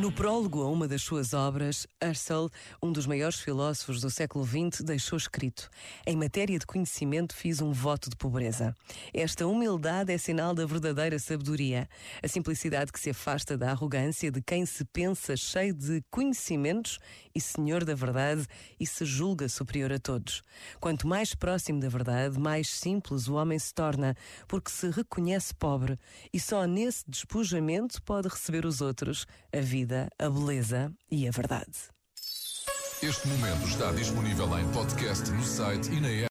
No prólogo a uma das suas obras, Husserl, um dos maiores filósofos do século XX, deixou escrito: Em matéria de conhecimento fiz um voto de pobreza. Esta humildade é sinal da verdadeira sabedoria, a simplicidade que se afasta da arrogância de quem se pensa cheio de conhecimentos e senhor da verdade e se julga superior a todos. Quanto mais próximo da verdade, mais simples o homem se torna, porque se reconhece pobre e só nesse despojamento pode receber os outros, a vida vida, a beleza e a verdade. Este momento está disponível em podcast no site e na app.